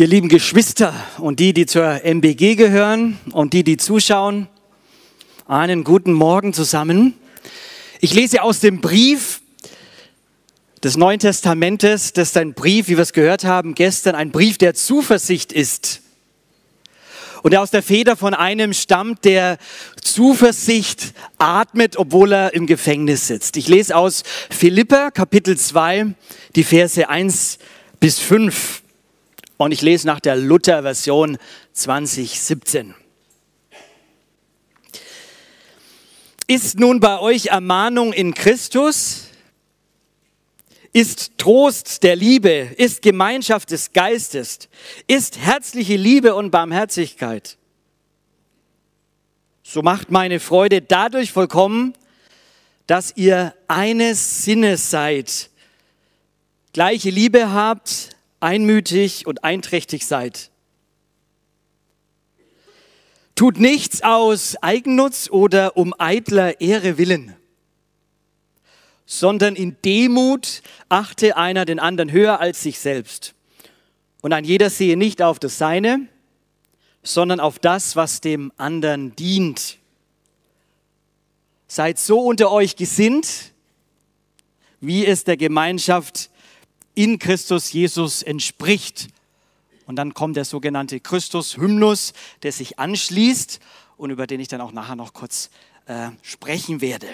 Ihr lieben Geschwister und die, die zur MBG gehören und die, die zuschauen, einen guten Morgen zusammen. Ich lese aus dem Brief des Neuen Testamentes, das ist ein Brief, wie wir es gehört haben gestern, ein Brief der Zuversicht ist. Und der aus der Feder von einem stammt, der Zuversicht atmet, obwohl er im Gefängnis sitzt. Ich lese aus Philippa Kapitel 2, die Verse 1 bis 5. Und ich lese nach der Luther-Version 2017. Ist nun bei euch Ermahnung in Christus? Ist Trost der Liebe? Ist Gemeinschaft des Geistes? Ist herzliche Liebe und Barmherzigkeit? So macht meine Freude dadurch vollkommen, dass ihr eines Sinnes seid, gleiche Liebe habt, einmütig und einträchtig seid. Tut nichts aus Eigennutz oder um eitler Ehre willen, sondern in Demut achte einer den anderen höher als sich selbst. Und ein jeder sehe nicht auf das Seine, sondern auf das, was dem anderen dient. Seid so unter euch gesinnt, wie es der Gemeinschaft in Christus Jesus entspricht. Und dann kommt der sogenannte Christus-Hymnus, der sich anschließt und über den ich dann auch nachher noch kurz äh, sprechen werde.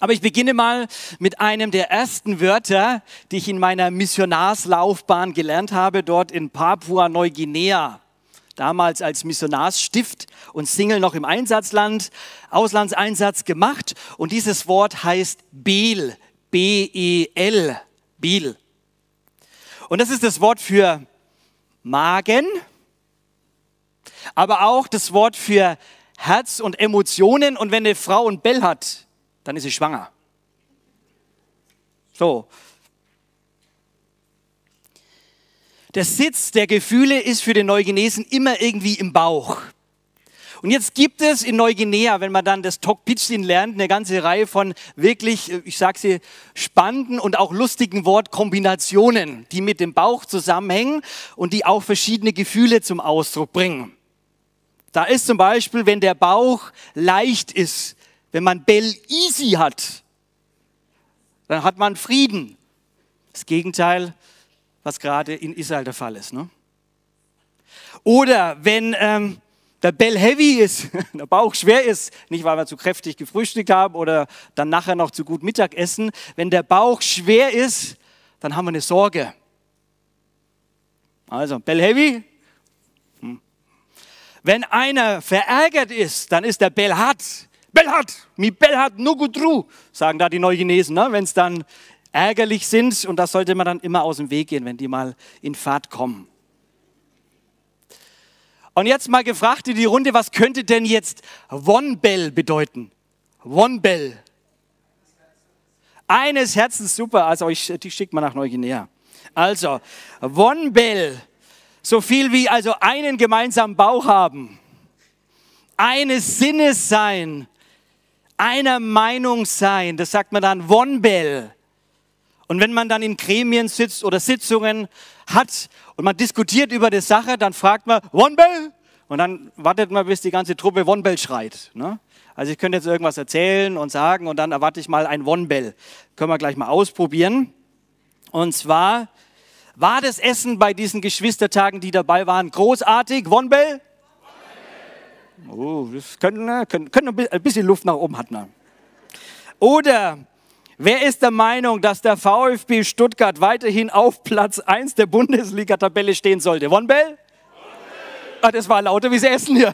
Aber ich beginne mal mit einem der ersten Wörter, die ich in meiner Missionarslaufbahn gelernt habe, dort in Papua-Neuguinea. Damals als Missionarsstift und Single noch im Einsatzland, Auslandseinsatz gemacht. Und dieses Wort heißt Bel, B-E-L. Bil. Und das ist das Wort für Magen, aber auch das Wort für Herz und Emotionen. Und wenn eine Frau ein Bell hat, dann ist sie schwanger. So. Der Sitz der Gefühle ist für den Neugenesen immer irgendwie im Bauch. Und jetzt gibt es in Neuguinea, wenn man dann das Tokpitchin lernt, eine ganze Reihe von wirklich, ich sage sie, spannenden und auch lustigen Wortkombinationen, die mit dem Bauch zusammenhängen und die auch verschiedene Gefühle zum Ausdruck bringen. Da ist zum Beispiel, wenn der Bauch leicht ist, wenn man Bell easy hat, dann hat man Frieden. Das Gegenteil, was gerade in Israel der Fall ist. Ne? Oder wenn ähm, der Bell heavy ist, der Bauch schwer ist, nicht weil wir zu kräftig gefrühstückt haben oder dann nachher noch zu gut Mittag essen. Wenn der Bauch schwer ist, dann haben wir eine Sorge. Also, Bell heavy. Hm. Wenn einer verärgert ist, dann ist der Bell hart. Bell hart, mi Bell hart nugudru, sagen da die Neuchinesen, ne? wenn es dann ärgerlich sind. Und das sollte man dann immer aus dem Weg gehen, wenn die mal in Fahrt kommen. Und jetzt mal gefragt in die Runde, was könnte denn jetzt One-Bell bedeuten? One-Bell. Eines Herzens, super, also ich, die schickt man nach Neuguinea. Also, One-Bell, so viel wie also einen gemeinsamen Bauch haben, eines Sinnes sein, einer Meinung sein, das sagt man dann One-Bell. Und wenn man dann in Gremien sitzt oder Sitzungen hat und man diskutiert über die Sache, dann fragt man, One Bell? Und dann wartet man, bis die ganze Truppe One Bell schreit. Ne? Also ich könnte jetzt irgendwas erzählen und sagen und dann erwarte ich mal ein One Bell. Können wir gleich mal ausprobieren. Und zwar war das Essen bei diesen Geschwistertagen, die dabei waren, großartig. One Bell? Oh, das könnte, könnte ein bisschen Luft nach oben hat. Ne? Oder Wer ist der Meinung, dass der VfB Stuttgart weiterhin auf Platz 1 der Bundesliga-Tabelle stehen sollte? Von Bell? Bell. Ah, das war lauter wie sie essen hier.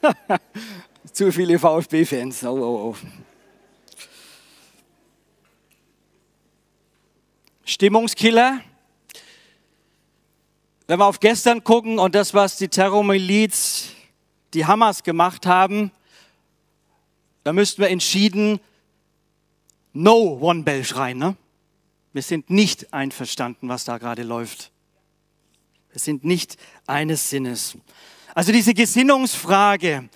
Zu viele VfB-Fans. Oh, oh, oh. Stimmungskiller? Wenn wir auf gestern gucken und das, was die Terrormiliz, die Hamas gemacht haben, da müssten wir entschieden No One Bell schreien. Ne? Wir sind nicht einverstanden, was da gerade läuft. Wir sind nicht eines Sinnes. Also diese Gesinnungsfrage,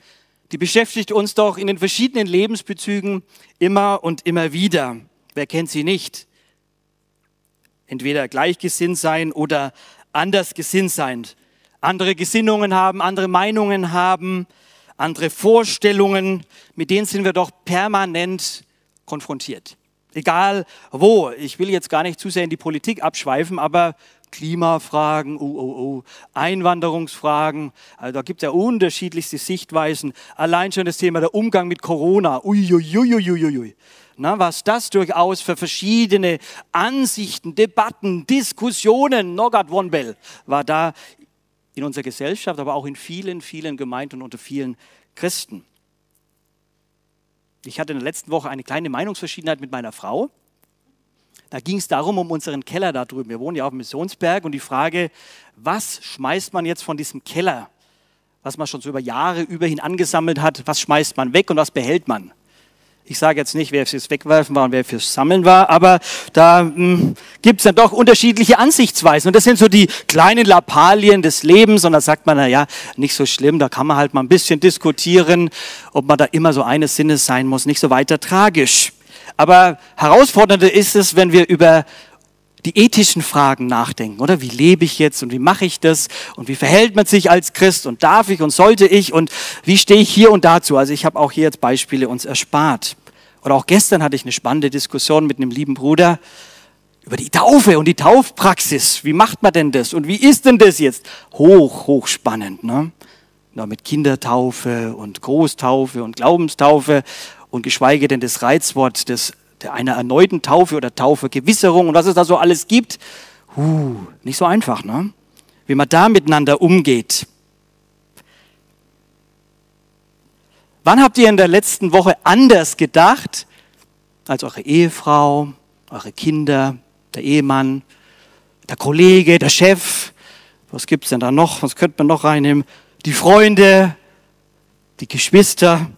die beschäftigt uns doch in den verschiedenen Lebensbezügen immer und immer wieder. Wer kennt sie nicht? Entweder gleichgesinnt sein oder anders gesinnt sein. Andere Gesinnungen haben, andere Meinungen haben, andere Vorstellungen, mit denen sind wir doch permanent konfrontiert. Egal wo. Ich will jetzt gar nicht zu sehr in die Politik abschweifen, aber Klimafragen, oh, oh, oh, Einwanderungsfragen, also da gibt es ja unterschiedlichste Sichtweisen. Allein schon das Thema der Umgang mit Corona, uiuiuiuiui. Na, was das durchaus für verschiedene Ansichten, Debatten, Diskussionen, Nogat Wonbell, war da in unserer Gesellschaft, aber auch in vielen, vielen Gemeinden und unter vielen Christen. Ich hatte in der letzten Woche eine kleine Meinungsverschiedenheit mit meiner Frau. Da ging es darum, um unseren Keller da drüben. Wir wohnen ja auf dem Missionsberg und die Frage, was schmeißt man jetzt von diesem Keller, was man schon so über Jahre überhin angesammelt hat, was schmeißt man weg und was behält man? Ich sage jetzt nicht, wer fürs Wegwerfen war und wer fürs Sammeln war, aber da hm, gibt es dann doch unterschiedliche Ansichtsweisen. Und das sind so die kleinen Lappalien des Lebens. Und da sagt man, na ja, nicht so schlimm, da kann man halt mal ein bisschen diskutieren, ob man da immer so eines Sinnes sein muss, nicht so weiter tragisch. Aber herausfordernder ist es, wenn wir über die ethischen Fragen nachdenken, oder? Wie lebe ich jetzt und wie mache ich das und wie verhält man sich als Christ und darf ich und sollte ich und wie stehe ich hier und dazu? Also ich habe auch hier jetzt Beispiele uns erspart. Oder auch gestern hatte ich eine spannende Diskussion mit einem lieben Bruder über die Taufe und die Taufpraxis. Wie macht man denn das und wie ist denn das jetzt? Hoch, hoch spannend, ne? Ja, mit Kindertaufe und Großtaufe und Glaubenstaufe und geschweige denn das Reizwort des einer erneuten Taufe oder Taufegewisserung und was es da so alles gibt. Uh, nicht so einfach, ne? Wie man da miteinander umgeht. Wann habt ihr in der letzten Woche anders gedacht als eure Ehefrau, eure Kinder, der Ehemann, der Kollege, der Chef? Was gibt es denn da noch? Was könnte man noch reinnehmen? Die Freunde, die Geschwister.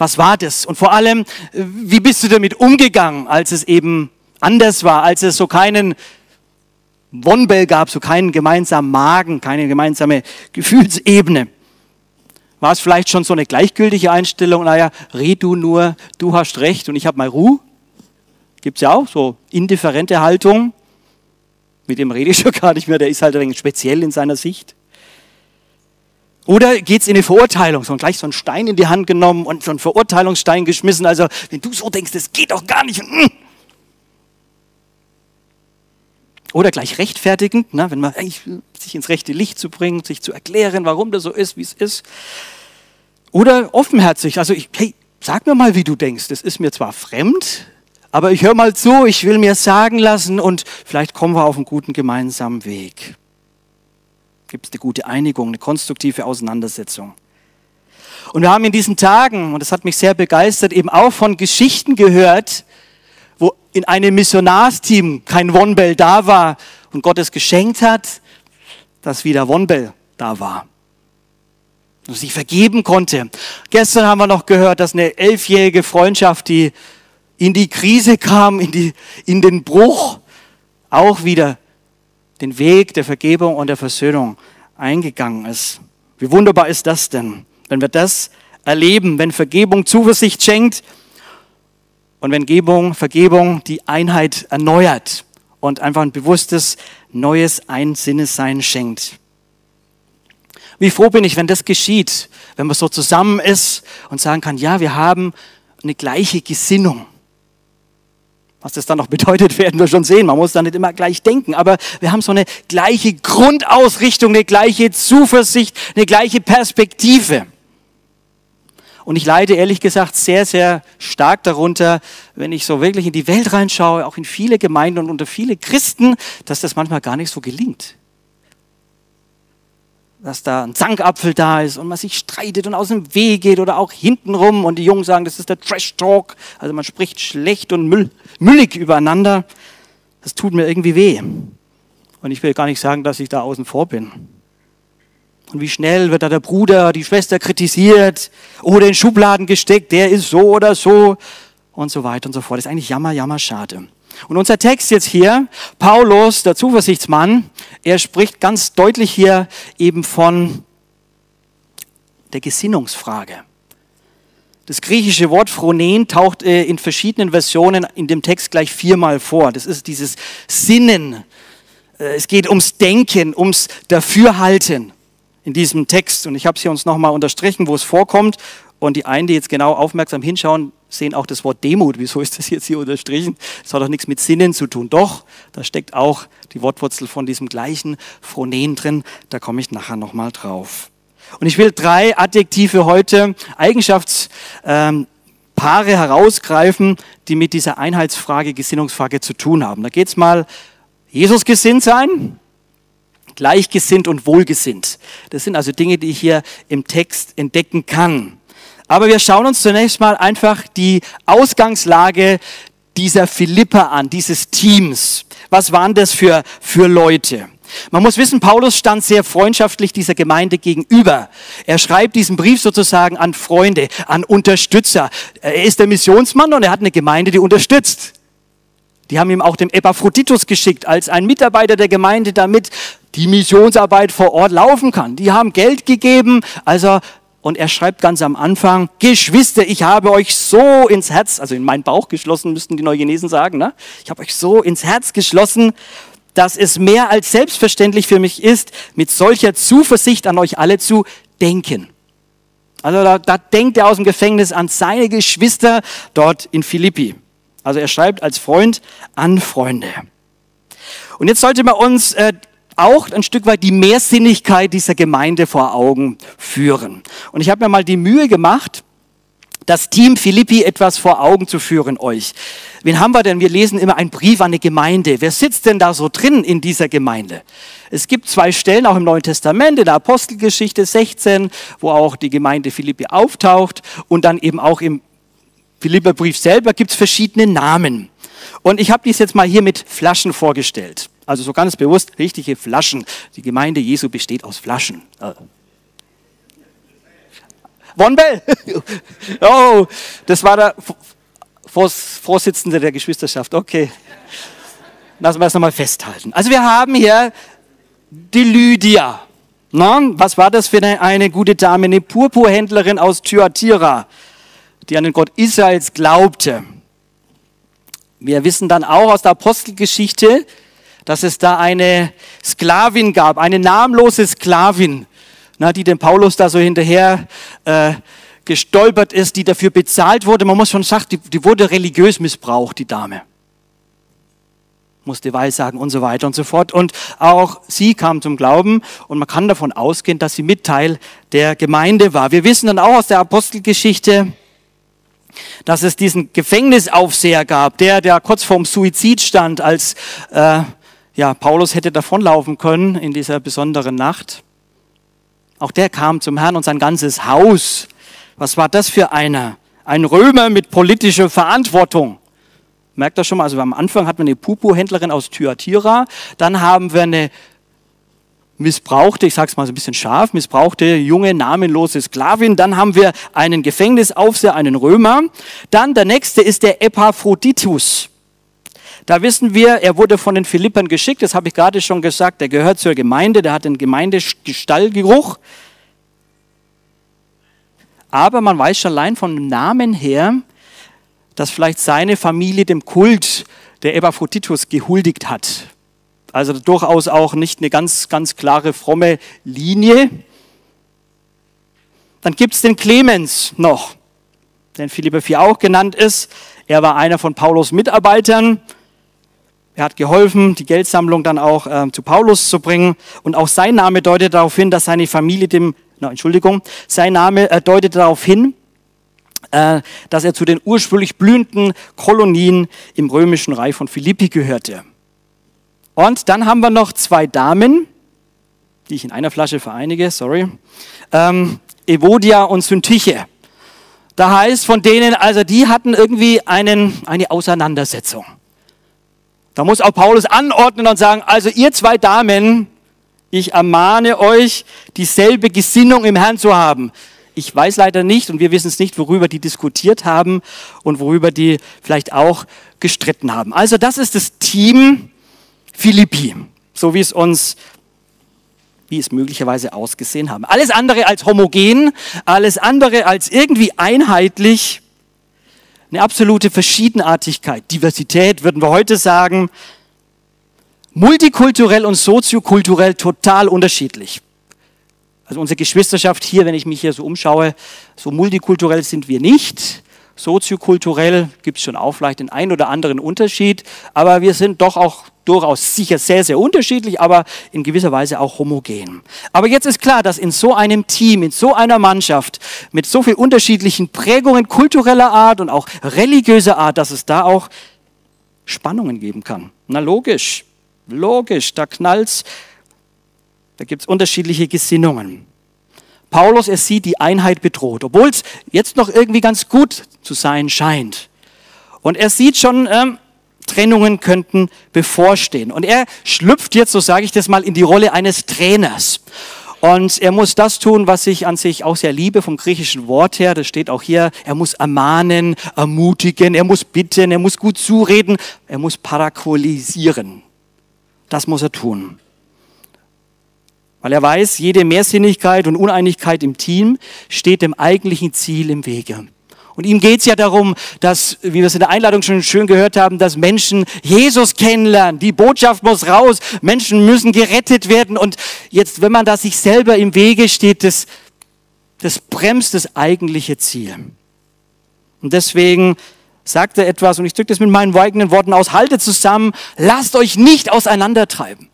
Was war das? Und vor allem, wie bist du damit umgegangen, als es eben anders war, als es so keinen Wonbell gab, so keinen gemeinsamen Magen, keine gemeinsame Gefühlsebene? War es vielleicht schon so eine gleichgültige Einstellung? Naja, red du nur, du hast recht und ich habe mal Ruhe. Gibt es ja auch so indifferente Haltung. Mit dem rede ich schon gar nicht mehr, der ist halt ein wenig speziell in seiner Sicht. Oder geht es in eine Verurteilung, so gleich so einen Stein in die Hand genommen und so einen Verurteilungsstein geschmissen. Also wenn du so denkst, das geht doch gar nicht. Hm. Oder gleich rechtfertigend, ne, wenn man sich ins rechte Licht zu bringen, sich zu erklären, warum das so ist, wie es ist. Oder offenherzig, also ich, hey, sag mir mal, wie du denkst. Das ist mir zwar fremd, aber ich höre mal zu, ich will mir sagen lassen und vielleicht kommen wir auf einen guten gemeinsamen Weg gibt es eine gute Einigung, eine konstruktive Auseinandersetzung. Und wir haben in diesen Tagen, und das hat mich sehr begeistert, eben auch von Geschichten gehört, wo in einem Missionarsteam kein Wonbell da war und Gott es geschenkt hat, dass wieder Wonbell da war. Und sich vergeben konnte. Gestern haben wir noch gehört, dass eine elfjährige Freundschaft, die in die Krise kam, in, die, in den Bruch, auch wieder den Weg der Vergebung und der Versöhnung eingegangen ist. Wie wunderbar ist das denn, wenn wir das erleben, wenn Vergebung Zuversicht schenkt und wenn Gebung, Vergebung die Einheit erneuert und einfach ein bewusstes, neues Einsinnessein schenkt. Wie froh bin ich, wenn das geschieht, wenn man so zusammen ist und sagen kann, ja, wir haben eine gleiche Gesinnung. Was das dann noch bedeutet, werden wir schon sehen. Man muss da nicht immer gleich denken. Aber wir haben so eine gleiche Grundausrichtung, eine gleiche Zuversicht, eine gleiche Perspektive. Und ich leide ehrlich gesagt sehr, sehr stark darunter, wenn ich so wirklich in die Welt reinschaue, auch in viele Gemeinden und unter viele Christen, dass das manchmal gar nicht so gelingt. Dass da ein Zankapfel da ist und man sich streitet und aus dem Weg geht oder auch hintenrum und die Jungen sagen, das ist der Trash Talk. Also man spricht schlecht und müll, müllig übereinander. Das tut mir irgendwie weh. Und ich will gar nicht sagen, dass ich da außen vor bin. Und wie schnell wird da der Bruder, die Schwester kritisiert oder in Schubladen gesteckt, der ist so oder so und so weiter und so fort. Das ist eigentlich jammer, jammer, schade. Und unser Text jetzt hier, Paulus, der Zuversichtsmann, er spricht ganz deutlich hier eben von der Gesinnungsfrage. Das griechische Wort Phronen taucht äh, in verschiedenen Versionen in dem Text gleich viermal vor. Das ist dieses Sinnen. Äh, es geht ums Denken, ums Dafürhalten in diesem Text. Und ich habe es hier uns nochmal unterstrichen, wo es vorkommt. Und die einen, die jetzt genau aufmerksam hinschauen, sehen auch das Wort Demut. Wieso ist das jetzt hier unterstrichen? Das hat doch nichts mit Sinnen zu tun. Doch, da steckt auch die Wortwurzel von diesem gleichen Phronen drin. Da komme ich nachher nochmal drauf. Und ich will drei Adjektive heute, Eigenschaftspaare herausgreifen, die mit dieser Einheitsfrage, Gesinnungsfrage zu tun haben. Da geht es mal Jesus gesinnt sein, gleichgesinnt und wohlgesinnt. Das sind also Dinge, die ich hier im Text entdecken kann. Aber wir schauen uns zunächst mal einfach die Ausgangslage dieser Philippa an, dieses Teams. Was waren das für, für Leute? Man muss wissen, Paulus stand sehr freundschaftlich dieser Gemeinde gegenüber. Er schreibt diesen Brief sozusagen an Freunde, an Unterstützer. Er ist der Missionsmann und er hat eine Gemeinde, die unterstützt. Die haben ihm auch dem Epaphroditus geschickt als ein Mitarbeiter der Gemeinde, damit die Missionsarbeit vor Ort laufen kann. Die haben Geld gegeben, also und er schreibt ganz am Anfang, Geschwister, ich habe euch so ins Herz, also in meinen Bauch geschlossen, müssten die Neugenesen sagen, ne? ich habe euch so ins Herz geschlossen, dass es mehr als selbstverständlich für mich ist, mit solcher Zuversicht an euch alle zu denken. Also da, da denkt er aus dem Gefängnis an seine Geschwister dort in Philippi. Also er schreibt als Freund an Freunde. Und jetzt sollte man uns äh, auch ein Stück weit die Mehrsinnigkeit dieser Gemeinde vor Augen führen. Und ich habe mir mal die Mühe gemacht, das Team Philippi etwas vor Augen zu führen euch. Wen haben wir denn? Wir lesen immer einen Brief an eine Gemeinde. Wer sitzt denn da so drin in dieser Gemeinde? Es gibt zwei Stellen auch im Neuen Testament, in der Apostelgeschichte 16, wo auch die Gemeinde Philippi auftaucht und dann eben auch im Philipperbrief selber gibt es verschiedene Namen. Und ich habe dies jetzt mal hier mit Flaschen vorgestellt. Also so ganz bewusst richtige Flaschen. Die Gemeinde Jesu besteht aus Flaschen. Äh. Wonbell! oh, das war der Vorsitzende der Geschwisterschaft. Okay. Lassen wir es nochmal festhalten. Also wir haben hier die Lydia. Na, was war das für eine, eine gute Dame? Eine Purpurhändlerin aus Thyatira, die an den Gott Israels glaubte. Wir wissen dann auch aus der Apostelgeschichte, dass es da eine Sklavin gab, eine namenlose Sklavin, na, die dem Paulus da so hinterher äh, gestolpert ist, die dafür bezahlt wurde. Man muss schon sagen, die, die wurde religiös missbraucht, die Dame. Musste Weissagen und so weiter und so fort. Und auch sie kam zum Glauben und man kann davon ausgehen, dass sie Mitteil der Gemeinde war. Wir wissen dann auch aus der Apostelgeschichte, dass es diesen Gefängnisaufseher gab, der, der kurz vorm Suizid stand, als äh, ja, Paulus hätte davonlaufen können in dieser besonderen Nacht. Auch der kam zum Herrn und sein ganzes Haus. Was war das für einer? Ein Römer mit politischer Verantwortung. Merkt das schon mal? Also am Anfang hatten wir eine Pupu-Händlerin aus Thyatira, dann haben wir eine missbrauchte, ich sage es mal so ein bisschen scharf, missbrauchte junge namenlose Sklavin. Dann haben wir einen Gefängnisaufseher, einen Römer. Dann der nächste ist der Epaphroditus. Da wissen wir, er wurde von den Philippern geschickt, das habe ich gerade schon gesagt, der gehört zur Gemeinde, der hat den Gemeindestallgeruch. Aber man weiß schon allein vom Namen her, dass vielleicht seine Familie dem Kult der Epaphroditus gehuldigt hat. Also durchaus auch nicht eine ganz, ganz klare fromme Linie. Dann gibt es den Clemens noch, der in Philippa 4 auch genannt ist. Er war einer von Paulus Mitarbeitern. Er hat geholfen, die Geldsammlung dann auch äh, zu Paulus zu bringen. Und auch sein Name deutet darauf hin, dass seine Familie dem, na, Entschuldigung, sein Name äh, deutet darauf hin, äh, dass er zu den ursprünglich blühenden Kolonien im römischen Reich von Philippi gehörte. Und dann haben wir noch zwei Damen, die ich in einer Flasche vereinige, sorry. Ähm, Evodia und Syntyche. Da heißt von denen, also die hatten irgendwie einen, eine Auseinandersetzung. Da muss auch Paulus anordnen und sagen, also ihr zwei Damen, ich ermahne euch, dieselbe Gesinnung im Herrn zu haben. Ich weiß leider nicht und wir wissen es nicht, worüber die diskutiert haben und worüber die vielleicht auch gestritten haben. Also das ist das Team Philippi, so wie es uns wie es möglicherweise ausgesehen haben. Alles andere als homogen, alles andere als irgendwie einheitlich, eine absolute Verschiedenartigkeit, Diversität würden wir heute sagen, multikulturell und soziokulturell total unterschiedlich. Also unsere Geschwisterschaft hier, wenn ich mich hier so umschaue, so multikulturell sind wir nicht. Soziokulturell gibt es schon auch vielleicht den einen oder anderen Unterschied, aber wir sind doch auch durchaus sicher sehr, sehr unterschiedlich, aber in gewisser Weise auch homogen. Aber jetzt ist klar, dass in so einem Team, in so einer Mannschaft mit so vielen unterschiedlichen Prägungen kultureller Art und auch religiöser Art, dass es da auch Spannungen geben kann. Na logisch, logisch, da knallt's da gibt es unterschiedliche Gesinnungen. Paulus, er sieht die Einheit bedroht, obwohl es jetzt noch irgendwie ganz gut zu sein scheint. Und er sieht schon, ähm, Trennungen könnten bevorstehen. Und er schlüpft jetzt, so sage ich das mal, in die Rolle eines Trainers. Und er muss das tun, was ich an sich auch sehr liebe vom griechischen Wort her. Das steht auch hier. Er muss ermahnen, ermutigen, er muss bitten, er muss gut zureden, er muss parakolisieren. Das muss er tun. Weil er weiß, jede Mehrsinnigkeit und Uneinigkeit im Team steht dem eigentlichen Ziel im Wege. Und ihm geht es ja darum, dass, wie wir es in der Einladung schon schön gehört haben, dass Menschen Jesus kennenlernen. Die Botschaft muss raus. Menschen müssen gerettet werden. Und jetzt, wenn man da sich selber im Wege steht, das, das bremst das eigentliche Ziel. Und deswegen sagt er etwas, und ich drücke das mit meinen eigenen Worten aus, haltet zusammen, lasst euch nicht auseinandertreiben.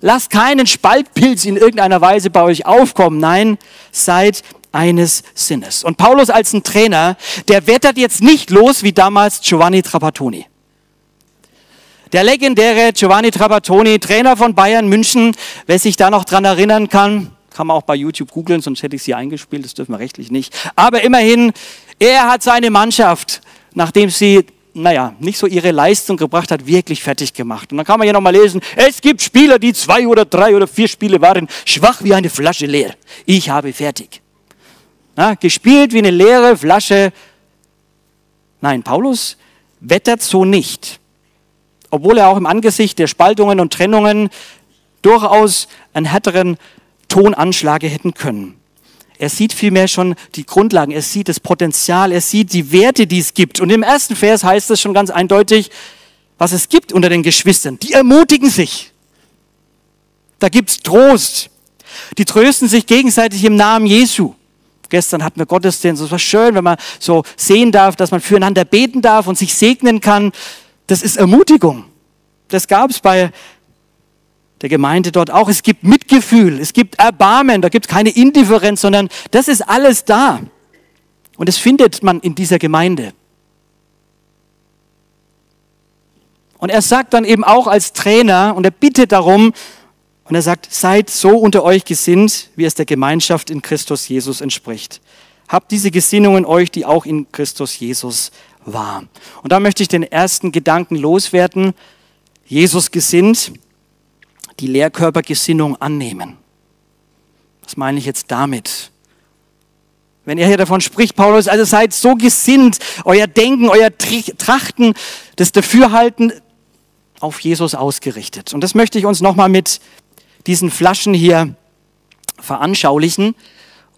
Lasst keinen Spaltpilz in irgendeiner Weise bei euch aufkommen. Nein, seid eines Sinnes. Und Paulus als ein Trainer, der wettert jetzt nicht los wie damals Giovanni Trapattoni. Der legendäre Giovanni Trapattoni, Trainer von Bayern München, wer sich da noch dran erinnern kann, kann man auch bei YouTube googeln, sonst hätte ich sie eingespielt, das dürfen wir rechtlich nicht. Aber immerhin, er hat seine Mannschaft, nachdem sie naja, nicht so ihre Leistung gebracht hat, wirklich fertig gemacht. Und dann kann man hier nochmal lesen, es gibt Spieler, die zwei oder drei oder vier Spiele waren, schwach wie eine Flasche leer. Ich habe fertig. Na, gespielt wie eine leere Flasche. Nein, Paulus wettert so nicht. Obwohl er auch im Angesicht der Spaltungen und Trennungen durchaus einen härteren Ton anschlagen hätten können. Er sieht vielmehr schon die Grundlagen, er sieht das Potenzial, er sieht die Werte, die es gibt. Und im ersten Vers heißt es schon ganz eindeutig, was es gibt unter den Geschwistern. Die ermutigen sich. Da gibt es Trost. Die trösten sich gegenseitig im Namen Jesu. Gestern hatten wir Gottesdienst. Es war schön, wenn man so sehen darf, dass man füreinander beten darf und sich segnen kann. Das ist Ermutigung. Das gab es bei der Gemeinde dort auch. Es gibt Mitgefühl, es gibt Erbarmen, da gibt es keine Indifferenz, sondern das ist alles da. Und das findet man in dieser Gemeinde. Und er sagt dann eben auch als Trainer und er bittet darum, und er sagt, seid so unter euch gesinnt, wie es der Gemeinschaft in Christus Jesus entspricht. Habt diese Gesinnungen euch, die auch in Christus Jesus war. Und da möchte ich den ersten Gedanken loswerden. Jesus gesinnt die Lehrkörpergesinnung annehmen. Was meine ich jetzt damit? Wenn er hier davon spricht, Paulus, also seid so gesinnt, euer Denken, euer Trachten, das Dafürhalten auf Jesus ausgerichtet. Und das möchte ich uns nochmal mit diesen Flaschen hier veranschaulichen.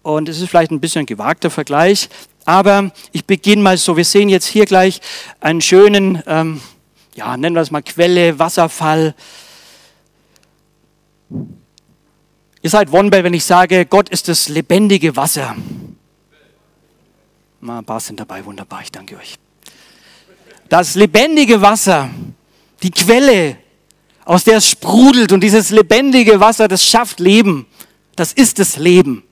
Und es ist vielleicht ein bisschen gewagter Vergleich, aber ich beginne mal so. Wir sehen jetzt hier gleich einen schönen, ähm, ja, nennen wir es mal Quelle, Wasserfall, Ihr seid Wonbell, wenn ich sage, Gott ist das lebendige Wasser. Na, ein paar sind dabei, wunderbar, ich danke euch. Das lebendige Wasser, die Quelle, aus der es sprudelt und dieses lebendige Wasser, das schafft Leben. Das ist das Leben.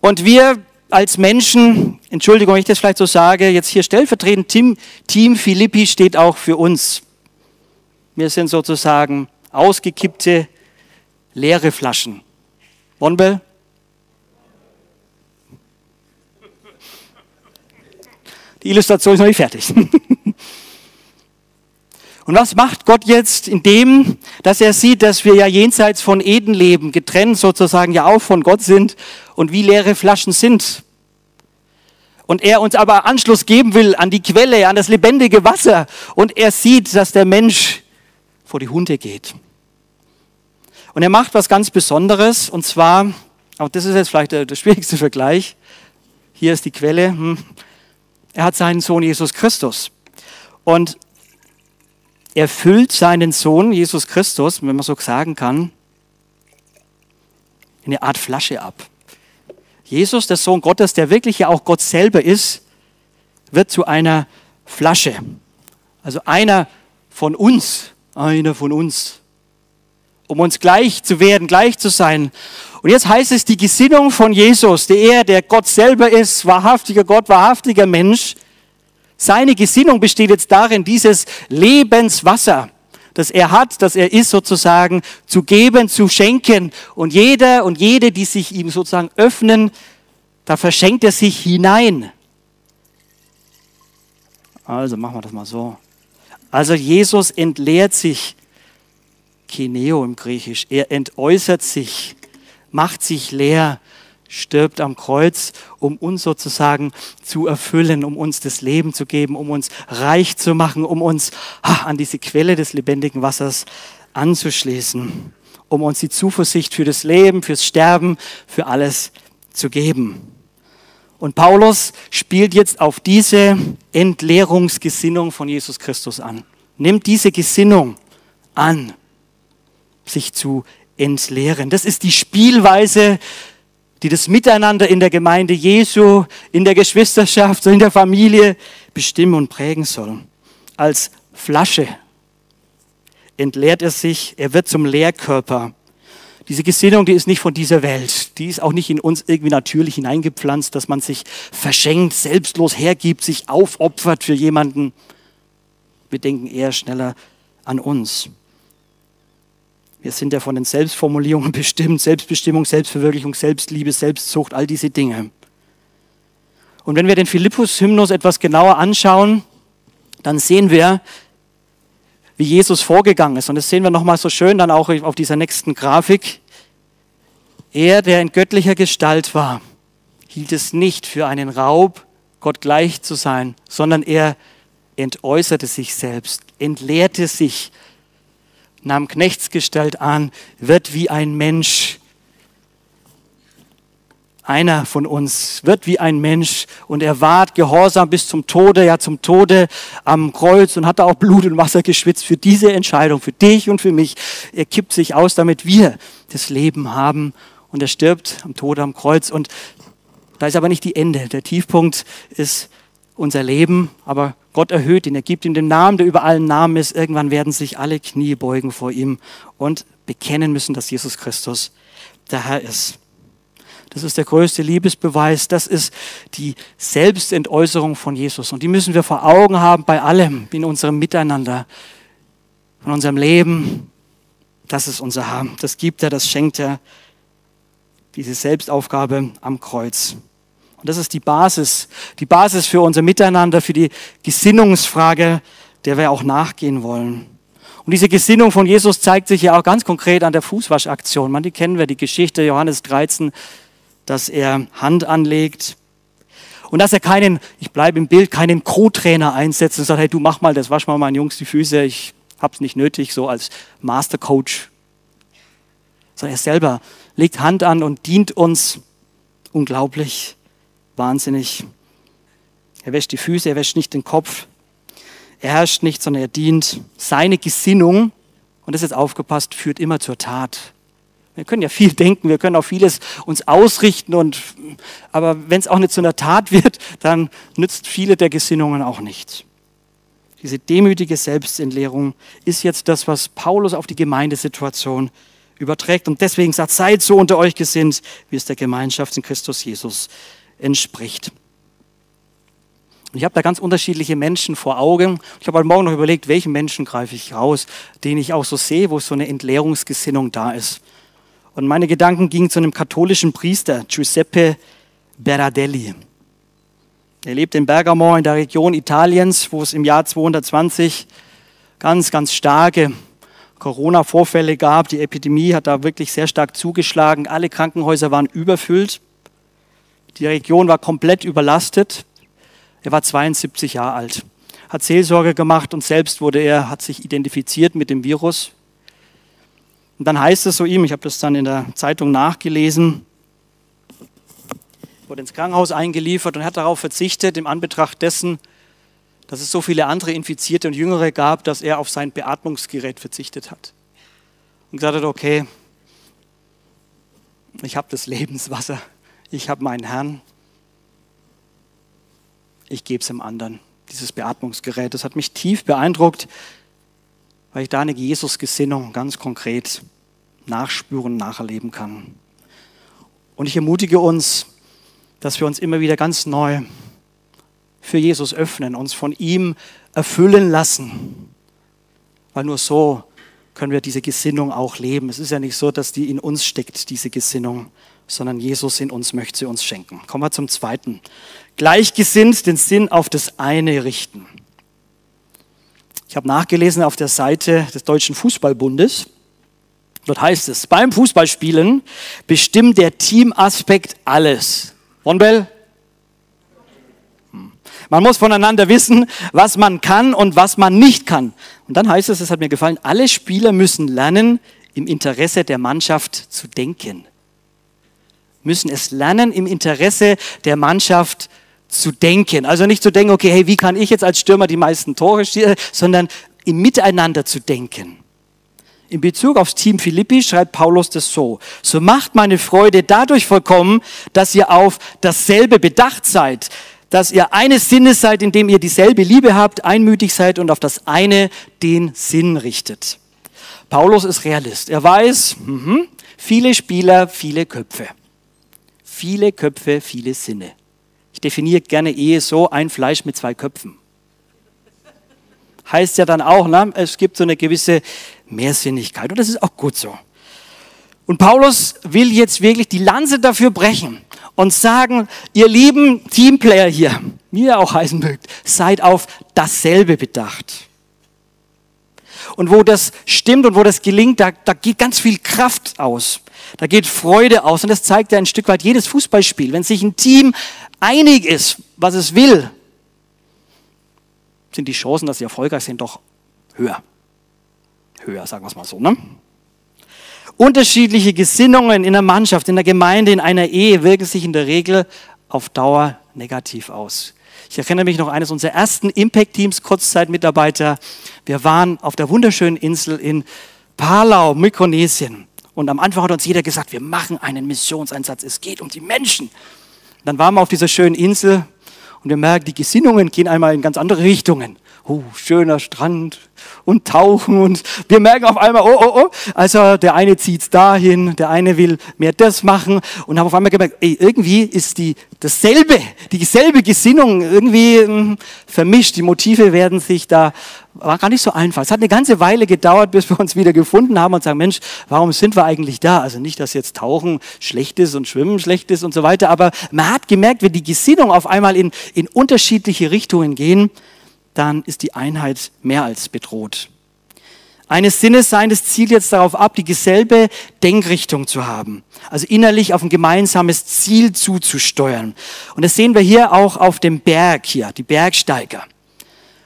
Und wir als Menschen, Entschuldigung, wenn ich das vielleicht so sage, jetzt hier stellvertretend, Team, Team Philippi steht auch für uns. Wir sind sozusagen ausgekippte leere Flaschen. Bonbell? Die Illustration ist noch nicht fertig. Und was macht Gott jetzt in dem, dass er sieht, dass wir ja jenseits von Eden leben, getrennt sozusagen ja auch von Gott sind und wie leere Flaschen sind? Und er uns aber Anschluss geben will an die Quelle, an das lebendige Wasser. Und er sieht, dass der Mensch vor die Hunde geht. Und er macht was ganz Besonderes. Und zwar, auch das ist jetzt vielleicht der, der schwierigste Vergleich. Hier ist die Quelle. Hm. Er hat seinen Sohn Jesus Christus. Und er füllt seinen Sohn Jesus Christus, wenn man so sagen kann, in eine Art Flasche ab. Jesus, der Sohn Gottes, der wirklich ja auch Gott selber ist, wird zu einer Flasche. Also einer von uns, einer von uns, um uns gleich zu werden, gleich zu sein. Und jetzt heißt es, die Gesinnung von Jesus, der er, der Gott selber ist, wahrhaftiger Gott, wahrhaftiger Mensch, seine Gesinnung besteht jetzt darin, dieses Lebenswasser, das er hat, das er ist sozusagen, zu geben, zu schenken. Und jeder und jede, die sich ihm sozusagen öffnen, da verschenkt er sich hinein. Also machen wir das mal so. Also Jesus entleert sich, Kineo im Griechisch, er entäußert sich, macht sich leer, stirbt am Kreuz, um uns sozusagen zu erfüllen, um uns das Leben zu geben, um uns reich zu machen, um uns an diese Quelle des lebendigen Wassers anzuschließen, um uns die Zuversicht für das Leben, fürs Sterben, für alles zu geben. Und Paulus spielt jetzt auf diese Entleerungsgesinnung von Jesus Christus an. Nimmt diese Gesinnung an, sich zu entleeren. Das ist die Spielweise die das Miteinander in der Gemeinde Jesu, in der Geschwisterschaft, in der Familie bestimmen und prägen soll. Als Flasche entleert er sich, er wird zum Lehrkörper. Diese Gesinnung, die ist nicht von dieser Welt. Die ist auch nicht in uns irgendwie natürlich hineingepflanzt, dass man sich verschenkt, selbstlos hergibt, sich aufopfert für jemanden. Wir denken eher schneller an uns. Wir sind ja von den Selbstformulierungen bestimmt, Selbstbestimmung, Selbstverwirklichung, Selbstliebe, Selbstzucht, all diese Dinge. Und wenn wir den Philippus-Hymnus etwas genauer anschauen, dann sehen wir, wie Jesus vorgegangen ist. Und das sehen wir nochmal so schön dann auch auf dieser nächsten Grafik. Er, der in göttlicher Gestalt war, hielt es nicht für einen Raub, Gott gleich zu sein, sondern er entäußerte sich selbst, entleerte sich nahm Knechtsgestalt an, wird wie ein Mensch. Einer von uns wird wie ein Mensch und er ward gehorsam bis zum Tode, ja zum Tode am Kreuz und hat auch Blut und Wasser geschwitzt für diese Entscheidung, für dich und für mich. Er kippt sich aus, damit wir das Leben haben und er stirbt am Tode am Kreuz und da ist aber nicht die Ende. Der Tiefpunkt ist unser Leben, aber Gott erhöht ihn, er gibt ihm den Namen, der über allen Namen ist. Irgendwann werden sich alle Knie beugen vor ihm und bekennen müssen, dass Jesus Christus der Herr ist. Das ist der größte Liebesbeweis. Das ist die Selbstentäußerung von Jesus. Und die müssen wir vor Augen haben bei allem, in unserem Miteinander, in unserem Leben. Das ist unser Herr. Das gibt er, das schenkt er. Diese Selbstaufgabe am Kreuz. Und das ist die Basis, die Basis für unser Miteinander, für die Gesinnungsfrage, der wir auch nachgehen wollen. Und diese Gesinnung von Jesus zeigt sich ja auch ganz konkret an der Fußwaschaktion. Man, die kennen wir, die Geschichte Johannes 13, dass er Hand anlegt und dass er keinen, ich bleibe im Bild, keinen Co-Trainer einsetzt und sagt, hey, du mach mal das, wasch mal meinen Jungs die Füße, ich hab's nicht nötig, so als Mastercoach. Sondern er selber legt Hand an und dient uns unglaublich wahnsinnig. Er wäscht die Füße, er wäscht nicht den Kopf. Er herrscht nicht, sondern er dient. Seine Gesinnung, und das ist jetzt aufgepasst, führt immer zur Tat. Wir können ja viel denken, wir können auch vieles uns ausrichten, und, aber wenn es auch nicht zu einer Tat wird, dann nützt viele der Gesinnungen auch nichts. Diese demütige Selbstentleerung ist jetzt das, was Paulus auf die Gemeindesituation überträgt. Und deswegen sagt, seid so unter euch gesinnt, wie es der Gemeinschaft in Christus Jesus entspricht. Und ich habe da ganz unterschiedliche Menschen vor Augen. Ich habe heute Morgen noch überlegt, welchen Menschen greife ich raus, den ich auch so sehe, wo so eine Entleerungsgesinnung da ist. Und meine Gedanken gingen zu einem katholischen Priester, Giuseppe Berardelli. Er lebt in Bergamo in der Region Italiens, wo es im Jahr 220 ganz, ganz starke Corona-Vorfälle gab. Die Epidemie hat da wirklich sehr stark zugeschlagen. Alle Krankenhäuser waren überfüllt. Die Region war komplett überlastet. Er war 72 Jahre alt, hat Seelsorge gemacht und selbst wurde er, hat sich identifiziert mit dem Virus. Und dann heißt es so ihm, ich habe das dann in der Zeitung nachgelesen, wurde ins Krankenhaus eingeliefert und hat darauf verzichtet, im Anbetracht dessen, dass es so viele andere Infizierte und Jüngere gab, dass er auf sein Beatmungsgerät verzichtet hat. Und gesagt hat, okay, ich habe das Lebenswasser, ich habe meinen Herrn, ich gebe es dem anderen, dieses Beatmungsgerät. Das hat mich tief beeindruckt, weil ich da eine Jesus-Gesinnung ganz konkret nachspüren, nacherleben kann. Und ich ermutige uns, dass wir uns immer wieder ganz neu für Jesus öffnen, uns von ihm erfüllen lassen. Weil nur so können wir diese Gesinnung auch leben. Es ist ja nicht so, dass die in uns steckt, diese Gesinnung, sondern Jesus in uns möchte sie uns schenken. Kommen wir zum zweiten. Gleichgesinnt den Sinn auf das eine richten. Ich habe nachgelesen auf der Seite des Deutschen Fußballbundes. Dort heißt es, beim Fußballspielen bestimmt der Teamaspekt alles. Ronbell? Hm. Man muss voneinander wissen, was man kann und was man nicht kann. Und dann heißt es, es hat mir gefallen, alle Spieler müssen lernen, im Interesse der Mannschaft zu denken. Müssen es lernen, im Interesse der Mannschaft zu denken. Also nicht zu denken, okay, hey, wie kann ich jetzt als Stürmer die meisten Tore schießen, sondern im Miteinander zu denken. In Bezug aufs Team Philippi schreibt Paulus das so. So macht meine Freude dadurch vollkommen, dass ihr auf dasselbe bedacht seid, dass ihr eines Sinnes seid, indem ihr dieselbe Liebe habt, einmütig seid und auf das eine den Sinn richtet. Paulus ist Realist. Er weiß, mh, viele Spieler, viele Köpfe. Viele Köpfe, viele Sinne. Ich definiere gerne Ehe so, ein Fleisch mit zwei Köpfen. Heißt ja dann auch, ne, es gibt so eine gewisse Mehrsinnigkeit und das ist auch gut so. Und Paulus will jetzt wirklich die Lanze dafür brechen und sagen, ihr lieben Teamplayer hier, wie ihr auch heißen mögt, seid auf dasselbe bedacht. Und wo das stimmt und wo das gelingt, da, da geht ganz viel Kraft aus. Da geht Freude aus. Und das zeigt ja ein Stück weit jedes Fußballspiel. Wenn sich ein Team einig ist, was es will, sind die Chancen, dass sie erfolgreich sind, doch höher. Höher, sagen wir es mal so. Ne? Unterschiedliche Gesinnungen in der Mannschaft, in der Gemeinde, in einer Ehe wirken sich in der Regel auf Dauer negativ aus. Ich erinnere mich noch eines unserer ersten Impact-Teams, Kurzzeitmitarbeiter. Wir waren auf der wunderschönen Insel in Palau, Mikronesien. Und am Anfang hat uns jeder gesagt, wir machen einen Missionseinsatz. Es geht um die Menschen. Dann waren wir auf dieser schönen Insel und wir merken, die Gesinnungen gehen einmal in ganz andere Richtungen. Oh, schöner Strand und tauchen und wir merken auf einmal, oh, oh, oh, also der eine zieht's dahin, der eine will mehr das machen und haben auf einmal gemerkt, ey, irgendwie ist die dasselbe, dieselbe Gesinnung irgendwie hm, vermischt. Die Motive werden sich da war gar nicht so einfach. Es hat eine ganze Weile gedauert, bis wir uns wieder gefunden haben und sagen, Mensch, warum sind wir eigentlich da? Also nicht, dass jetzt Tauchen schlecht ist und Schwimmen schlecht ist und so weiter, aber man hat gemerkt, wenn die Gesinnung auf einmal in, in unterschiedliche Richtungen gehen, dann ist die Einheit mehr als bedroht. Eines Sinnesseins zielt jetzt darauf ab, die dieselbe Denkrichtung zu haben. Also innerlich auf ein gemeinsames Ziel zuzusteuern. Und das sehen wir hier auch auf dem Berg hier, die Bergsteiger.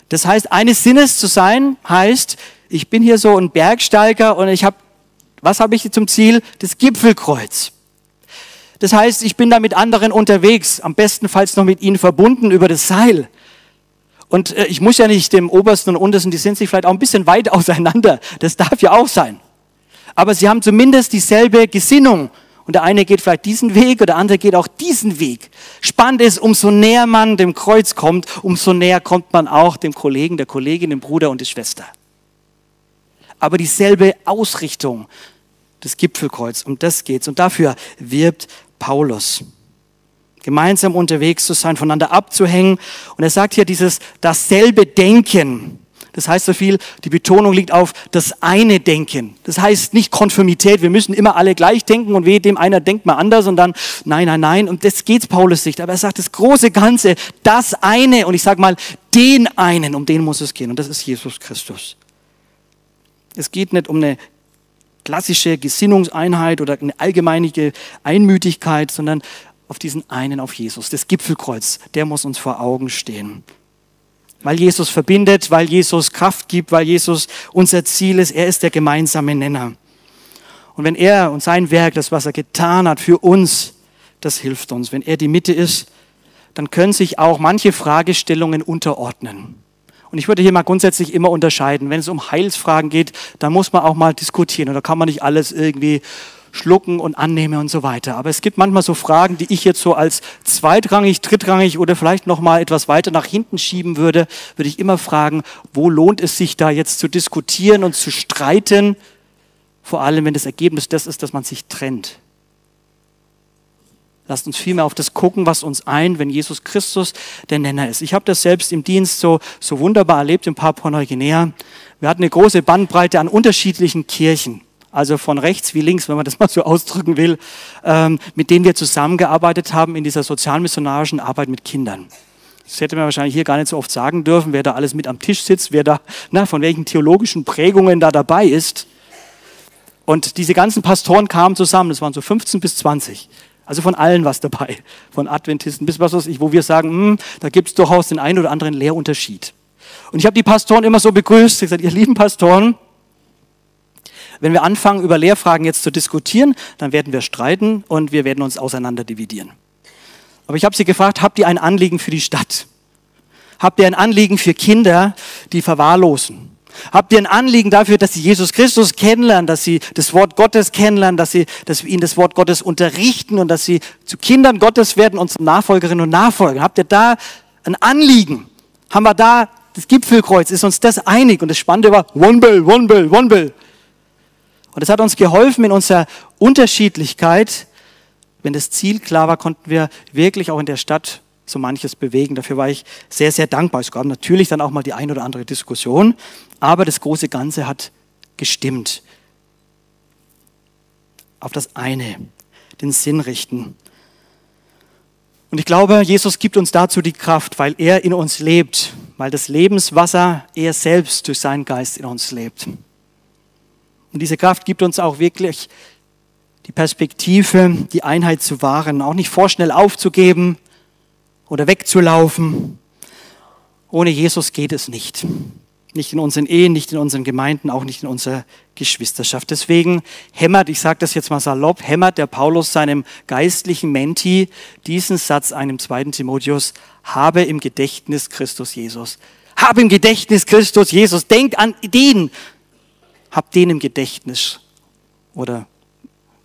Das heißt, eines Sinnes zu sein, heißt, ich bin hier so ein Bergsteiger und ich habe, was habe ich zum Ziel? Das Gipfelkreuz. Das heißt, ich bin da mit anderen unterwegs, am bestenfalls noch mit ihnen verbunden über das Seil. Und äh, ich muss ja nicht dem Obersten und Untersten, die sind sich vielleicht auch ein bisschen weit auseinander. Das darf ja auch sein. Aber sie haben zumindest dieselbe Gesinnung und der eine geht vielleicht diesen Weg oder der andere geht auch diesen Weg. Spannend ist, umso näher man dem Kreuz kommt, umso näher kommt man auch dem Kollegen, der Kollegin, dem Bruder und der Schwester. Aber dieselbe Ausrichtung des Gipfelkreuz, um das geht's. Und dafür wirbt Paulus. Gemeinsam unterwegs zu sein, voneinander abzuhängen. Und er sagt hier dieses dasselbe Denken. Das heißt so viel, die Betonung liegt auf das eine Denken. Das heißt nicht Konformität, wir müssen immer alle gleich denken und weh, dem einer denkt mal anders und dann nein, nein, nein. Und das geht Paulus nicht. Aber er sagt das große Ganze, das eine und ich sage mal den einen, um den muss es gehen und das ist Jesus Christus. Es geht nicht um eine klassische Gesinnungseinheit oder eine allgemeine Einmütigkeit, sondern auf diesen einen, auf Jesus. Das Gipfelkreuz, der muss uns vor Augen stehen. Weil Jesus verbindet, weil Jesus Kraft gibt, weil Jesus unser Ziel ist. Er ist der gemeinsame Nenner. Und wenn er und sein Werk, das, was er getan hat für uns, das hilft uns. Wenn er die Mitte ist, dann können sich auch manche Fragestellungen unterordnen. Und ich würde hier mal grundsätzlich immer unterscheiden. Wenn es um Heilsfragen geht, dann muss man auch mal diskutieren. Und da kann man nicht alles irgendwie schlucken und annehmen und so weiter. Aber es gibt manchmal so Fragen, die ich jetzt so als zweitrangig, drittrangig oder vielleicht noch mal etwas weiter nach hinten schieben würde, würde ich immer fragen, wo lohnt es sich da jetzt zu diskutieren und zu streiten? Vor allem, wenn das Ergebnis das ist, dass man sich trennt. Lasst uns vielmehr auf das gucken, was uns ein, wenn Jesus Christus der Nenner ist. Ich habe das selbst im Dienst so, so wunderbar erlebt in Papua-Neuguinea. Wir hatten eine große Bandbreite an unterschiedlichen Kirchen, also von rechts wie links, wenn man das mal so ausdrücken will, ähm, mit denen wir zusammengearbeitet haben in dieser sozialmissionarischen Arbeit mit Kindern. Das hätte man wahrscheinlich hier gar nicht so oft sagen dürfen, wer da alles mit am Tisch sitzt, wer da, na, von welchen theologischen Prägungen da dabei ist. Und diese ganzen Pastoren kamen zusammen, das waren so 15 bis 20. Also von allen was dabei, von Adventisten bis was weiß ich, wo wir sagen, hm, da gibt es durchaus den einen oder anderen Lehrunterschied. Und ich habe die Pastoren immer so begrüßt, ich gesagt, ihr lieben Pastoren, wenn wir anfangen, über Lehrfragen jetzt zu diskutieren, dann werden wir streiten und wir werden uns auseinander dividieren. Aber ich habe sie gefragt, habt ihr ein Anliegen für die Stadt? Habt ihr ein Anliegen für Kinder, die verwahrlosen? Habt ihr ein Anliegen dafür, dass sie Jesus Christus kennenlernen, dass sie das Wort Gottes kennenlernen, dass, sie, dass wir ihnen das Wort Gottes unterrichten und dass sie zu Kindern Gottes werden und zu Nachfolgerinnen und Nachfolgern? Habt ihr da ein Anliegen? Haben wir da das Gipfelkreuz? Ist uns das einig? Und das Spannende war, One Bill, One Bill, One Bill. Und es hat uns geholfen in unserer Unterschiedlichkeit. Wenn das Ziel klar war, konnten wir wirklich auch in der Stadt so manches bewegen. Dafür war ich sehr, sehr dankbar. Es gab natürlich dann auch mal die ein oder andere Diskussion, aber das große Ganze hat gestimmt. Auf das eine, den Sinn richten. Und ich glaube, Jesus gibt uns dazu die Kraft, weil er in uns lebt, weil das Lebenswasser er selbst durch seinen Geist in uns lebt. Und diese Kraft gibt uns auch wirklich die Perspektive, die Einheit zu wahren, auch nicht vorschnell aufzugeben, oder wegzulaufen. Ohne Jesus geht es nicht. Nicht in unseren Ehen, nicht in unseren Gemeinden, auch nicht in unserer Geschwisterschaft. Deswegen hämmert, ich sage das jetzt mal salopp, hämmert der Paulus seinem geistlichen Menti diesen Satz einem zweiten Timotheus, habe im Gedächtnis Christus Jesus. Habe im Gedächtnis Christus Jesus. Denk an den. Hab den im Gedächtnis. Oder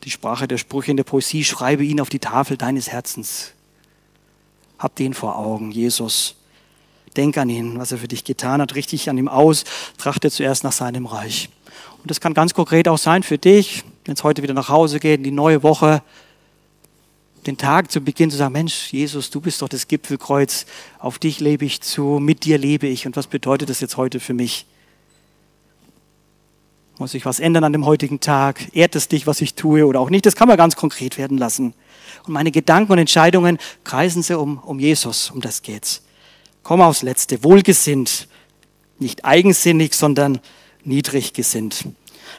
die Sprache der Sprüche in der Poesie, schreibe ihn auf die Tafel deines Herzens. Hab den vor Augen, Jesus. Denk an ihn, was er für dich getan hat. Richtig an ihm aus. Trachte zuerst nach seinem Reich. Und das kann ganz konkret auch sein für dich, wenn es heute wieder nach Hause geht, in die neue Woche, den Tag zu Beginn zu sagen, Mensch, Jesus, du bist doch das Gipfelkreuz, auf dich lebe ich zu, mit dir lebe ich. Und was bedeutet das jetzt heute für mich? Muss sich was ändern an dem heutigen Tag? Ehrt es dich, was ich tue oder auch nicht? Das kann man ganz konkret werden lassen. Und meine Gedanken und Entscheidungen kreisen sie um, um Jesus, um das geht's. Komm aufs Letzte, wohlgesinnt, nicht eigensinnig, sondern niedrig gesinnt.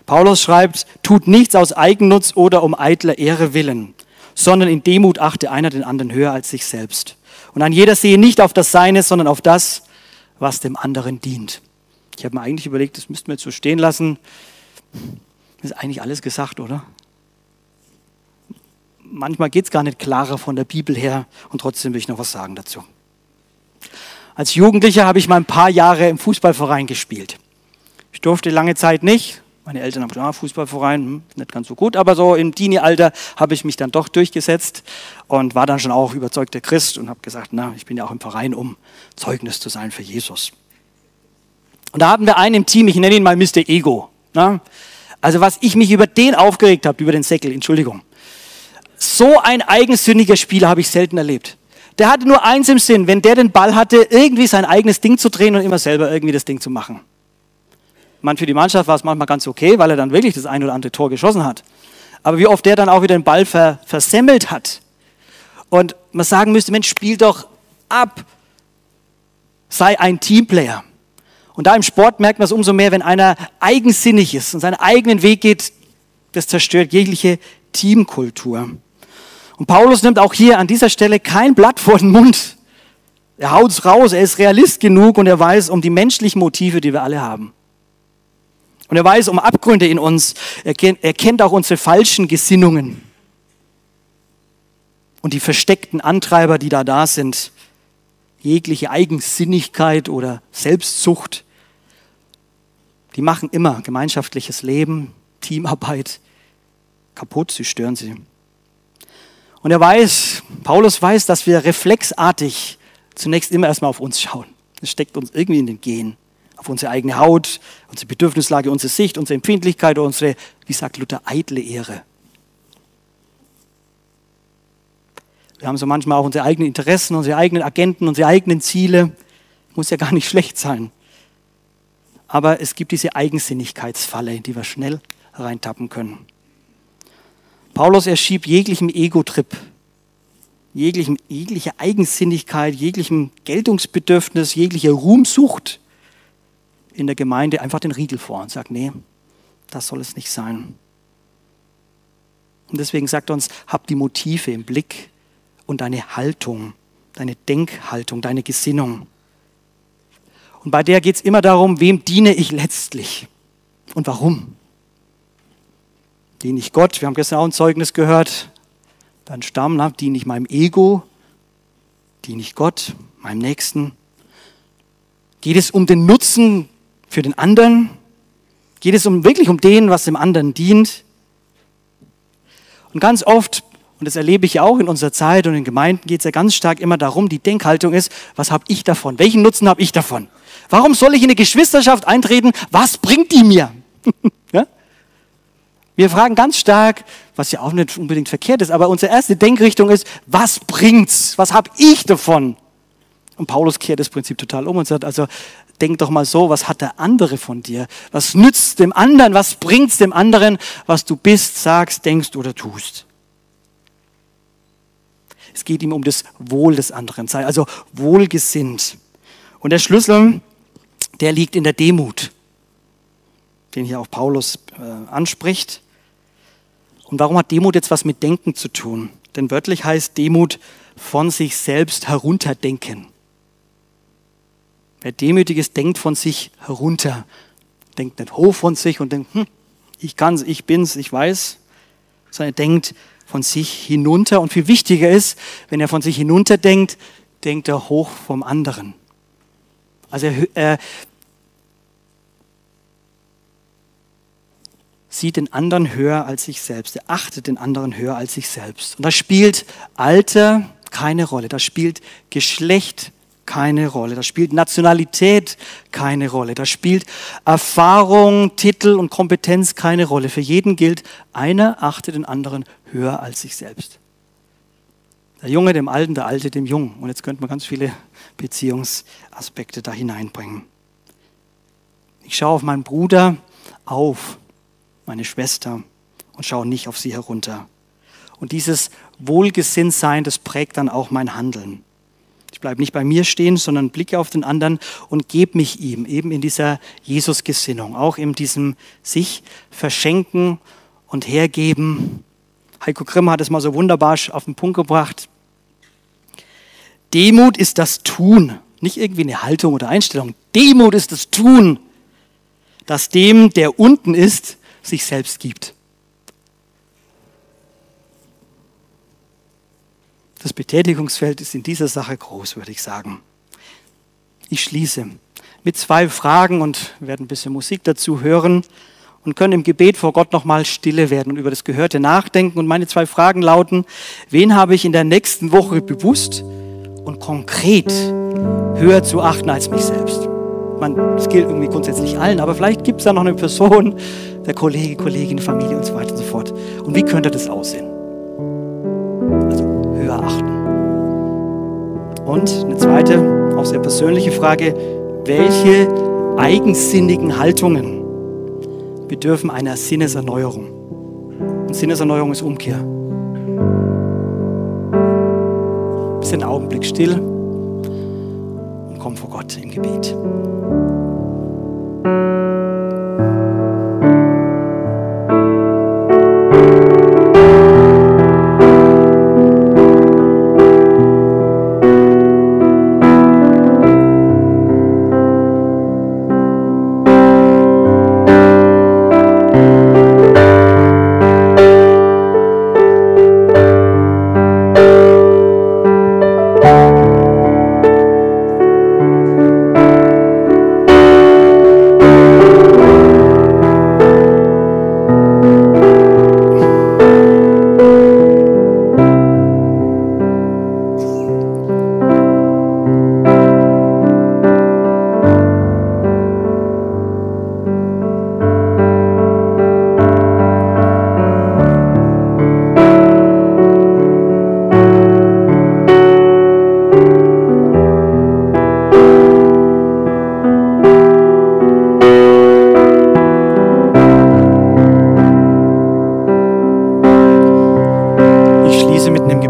Paulus schreibt, tut nichts aus Eigennutz oder um eitler Ehre willen, sondern in Demut achte einer den anderen höher als sich selbst. Und ein jeder sehe nicht auf das Seine, sondern auf das, was dem anderen dient. Ich habe mir eigentlich überlegt, das müssten wir jetzt so stehen lassen. Das ist eigentlich alles gesagt, oder? manchmal geht es gar nicht klarer von der Bibel her und trotzdem will ich noch was sagen dazu. Als Jugendlicher habe ich mal ein paar Jahre im Fußballverein gespielt. Ich durfte lange Zeit nicht. Meine Eltern haben gesagt, ah, Fußballverein, hm, nicht ganz so gut, aber so im Teenie-Alter habe ich mich dann doch durchgesetzt und war dann schon auch überzeugter Christ und habe gesagt, na, ich bin ja auch im Verein, um Zeugnis zu sein für Jesus. Und da hatten wir einen im Team, ich nenne ihn mal Mr. Ego. Na? Also was ich mich über den aufgeregt habe, über den Säckel, Entschuldigung. So ein eigensünniger Spieler habe ich selten erlebt. Der hatte nur eins im Sinn, wenn der den Ball hatte, irgendwie sein eigenes Ding zu drehen und immer selber irgendwie das Ding zu machen. Man, für die Mannschaft war es manchmal ganz okay, weil er dann wirklich das ein oder andere Tor geschossen hat. Aber wie oft der dann auch wieder den Ball ver versemmelt hat. Und man sagen müsste, Mensch, spiel doch ab. Sei ein Teamplayer. Und da im Sport merkt man es umso mehr, wenn einer eigensinnig ist und seinen eigenen Weg geht, das zerstört jegliche Teamkultur. Und Paulus nimmt auch hier an dieser Stelle kein Blatt vor den Mund. Er haut's raus, er ist Realist genug und er weiß um die menschlichen Motive, die wir alle haben. Und er weiß um Abgründe in uns. Er kennt, er kennt auch unsere falschen Gesinnungen. Und die versteckten Antreiber, die da da sind. Jegliche Eigensinnigkeit oder Selbstsucht. Die machen immer gemeinschaftliches Leben, Teamarbeit kaputt, sie stören sie. Und er weiß, Paulus weiß, dass wir reflexartig zunächst immer erstmal auf uns schauen. Das steckt uns irgendwie in den Gen. Auf unsere eigene Haut, unsere Bedürfnislage, unsere Sicht, unsere Empfindlichkeit, unsere, wie sagt Luther, eitle Ehre. Wir haben so manchmal auch unsere eigenen Interessen, unsere eigenen Agenten, unsere eigenen Ziele. Muss ja gar nicht schlecht sein. Aber es gibt diese Eigensinnigkeitsfalle, in die wir schnell reintappen können. Paulus, er schiebt jeglichem Ego-Trip, jeglichem, jegliche Eigensinnigkeit, jeglichem Geltungsbedürfnis, jegliche Ruhmsucht in der Gemeinde einfach den Riegel vor und sagt, nee, das soll es nicht sein. Und deswegen sagt er uns, hab die Motive im Blick und deine Haltung, deine Denkhaltung, deine Gesinnung. Und bei der geht es immer darum, wem diene ich letztlich und warum diene ich Gott. Wir haben gestern auch ein Zeugnis gehört. Dann Stamm, ne? diene ich meinem Ego, diene ich Gott, meinem Nächsten. Geht es um den Nutzen für den anderen? Geht es um, wirklich um den, was dem anderen dient? Und ganz oft, und das erlebe ich ja auch in unserer Zeit und in Gemeinden, geht es ja ganz stark immer darum, die Denkhaltung ist, was habe ich davon? Welchen Nutzen habe ich davon? Warum soll ich in eine Geschwisterschaft eintreten? Was bringt die mir? ja? Wir fragen ganz stark, was ja auch nicht unbedingt verkehrt ist, aber unsere erste Denkrichtung ist, was bringt's? Was habe ich davon? Und Paulus kehrt das Prinzip total um und sagt, also denk doch mal so, was hat der andere von dir? Was nützt dem anderen? Was bringt's dem anderen, was du bist, sagst, denkst oder tust? Es geht ihm um das Wohl des anderen, sei also wohlgesinnt. Und der Schlüssel, der liegt in der Demut, den hier auch Paulus äh, anspricht. Und warum hat Demut jetzt was mit Denken zu tun? Denn wörtlich heißt Demut von sich selbst herunterdenken. Wer demütig ist, denkt von sich herunter. Denkt nicht hoch von sich und denkt, hm, ich kann's, ich bin's, ich weiß, sondern er denkt von sich hinunter. Und viel wichtiger ist, wenn er von sich hinunter denkt, denkt er hoch vom anderen. Also er, er, sieht den anderen höher als sich selbst. Er achtet den anderen höher als sich selbst. Und da spielt Alter keine Rolle. Da spielt Geschlecht keine Rolle. Da spielt Nationalität keine Rolle. Da spielt Erfahrung, Titel und Kompetenz keine Rolle. Für jeden gilt, einer achtet den anderen höher als sich selbst. Der Junge dem Alten, der Alte dem Jungen. Und jetzt könnte man ganz viele Beziehungsaspekte da hineinbringen. Ich schaue auf meinen Bruder auf meine Schwester und schaue nicht auf sie herunter. Und dieses Wohlgesinntsein, das prägt dann auch mein Handeln. Ich bleibe nicht bei mir stehen, sondern blicke auf den anderen und gebe mich ihm, eben in dieser Jesus-Gesinnung, auch in diesem sich verschenken und hergeben. Heiko Grimm hat es mal so wunderbar auf den Punkt gebracht. Demut ist das Tun, nicht irgendwie eine Haltung oder Einstellung. Demut ist das Tun, das dem, der unten ist, sich selbst gibt. Das Betätigungsfeld ist in dieser Sache groß, würde ich sagen. Ich schließe mit zwei Fragen und werde ein bisschen Musik dazu hören und können im Gebet vor Gott nochmal stille werden und über das Gehörte nachdenken. Und meine zwei Fragen lauten, wen habe ich in der nächsten Woche bewusst und konkret höher zu achten als mich selbst? Man, das gilt irgendwie grundsätzlich allen, aber vielleicht gibt es da noch eine Person, der Kollege, Kollegin, Familie und so weiter und so fort. Und wie könnte das aussehen? Achten. Und eine zweite, auch sehr persönliche Frage, welche eigensinnigen Haltungen bedürfen einer Sinneserneuerung. Und Sinneserneuerung ist Umkehr. Bist einen Augenblick still und komm vor Gott im Gebet.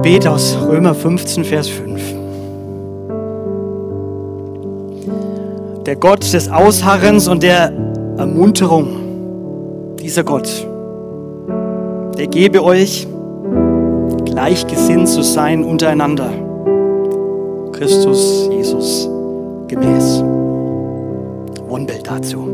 Gebet aus Römer 15, Vers 5. Der Gott des Ausharrens und der Ermunterung, dieser Gott, der gebe euch, gleichgesinnt zu sein untereinander. Christus Jesus gemäß. Wohnbild dazu.